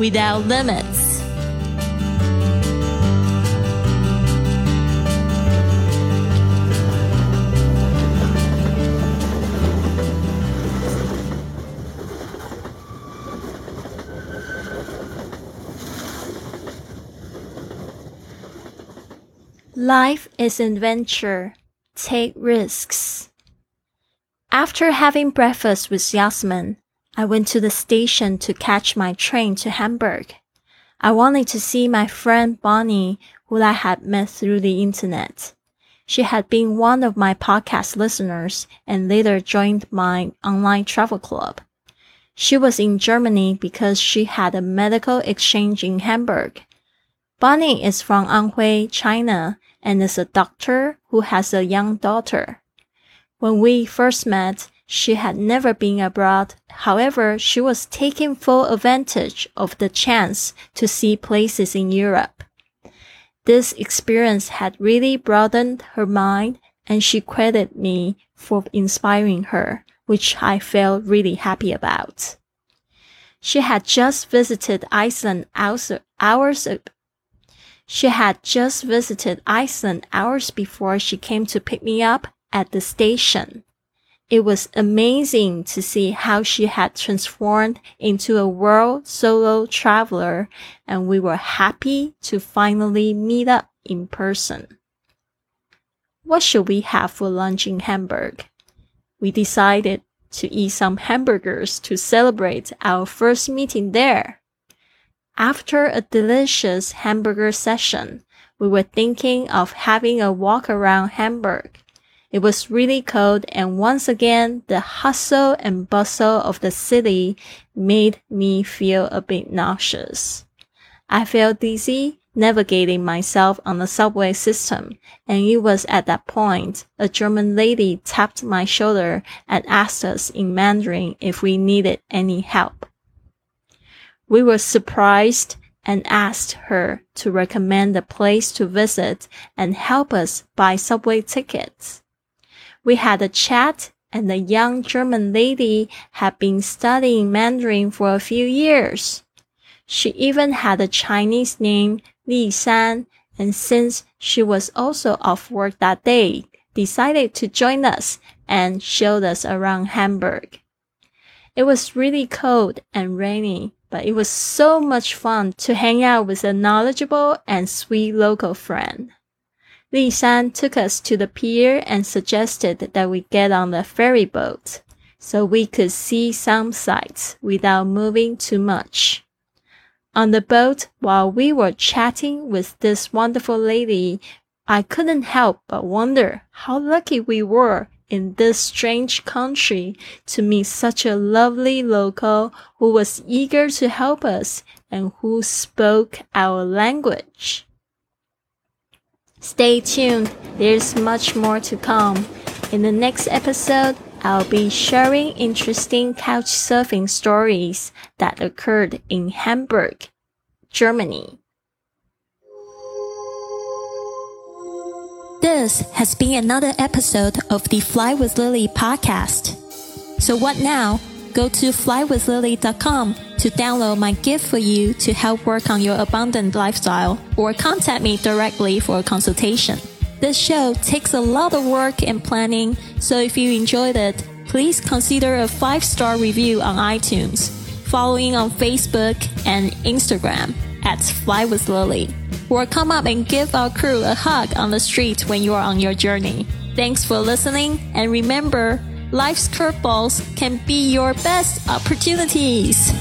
without limits. Life is an adventure. Take risks. After having breakfast with Yasmine, I went to the station to catch my train to Hamburg. I wanted to see my friend Bonnie, who I had met through the internet. She had been one of my podcast listeners and later joined my online travel club. She was in Germany because she had a medical exchange in Hamburg. Bonnie is from Anhui, China, and is a doctor who has a young daughter. When we first met, she had never been abroad. However, she was taking full advantage of the chance to see places in Europe. This experience had really broadened her mind and she credited me for inspiring her, which I felt really happy about. She had just visited Iceland hours, hours she had just visited Iceland hours before she came to pick me up at the station. It was amazing to see how she had transformed into a world solo traveler and we were happy to finally meet up in person. What should we have for lunch in Hamburg? We decided to eat some hamburgers to celebrate our first meeting there. After a delicious hamburger session, we were thinking of having a walk around Hamburg. It was really cold and once again, the hustle and bustle of the city made me feel a bit nauseous. I felt dizzy navigating myself on the subway system, and it was at that point a German lady tapped my shoulder and asked us in Mandarin if we needed any help. We were surprised and asked her to recommend a place to visit and help us buy subway tickets. We had a chat and the young German lady had been studying Mandarin for a few years. She even had a Chinese name, Li San, and since she was also off work that day, decided to join us and showed us around Hamburg. It was really cold and rainy, but it was so much fun to hang out with a knowledgeable and sweet local friend. Li Shan took us to the pier and suggested that we get on the ferry boat so we could see some sights without moving too much. On the boat, while we were chatting with this wonderful lady, I couldn't help but wonder how lucky we were in this strange country to meet such a lovely local who was eager to help us and who spoke our language. Stay tuned, there's much more to come. In the next episode, I'll be sharing interesting couch surfing stories that occurred in Hamburg, Germany. This has been another episode of the Fly with Lily podcast. So what now? Go to flywithlily.com to download my gift for you to help work on your abundant lifestyle or contact me directly for a consultation. This show takes a lot of work and planning, so if you enjoyed it, please consider a five star review on iTunes, following on Facebook and Instagram at Fly with Lily, or come up and give our crew a hug on the street when you are on your journey. Thanks for listening, and remember, life's curveballs can be your best opportunities.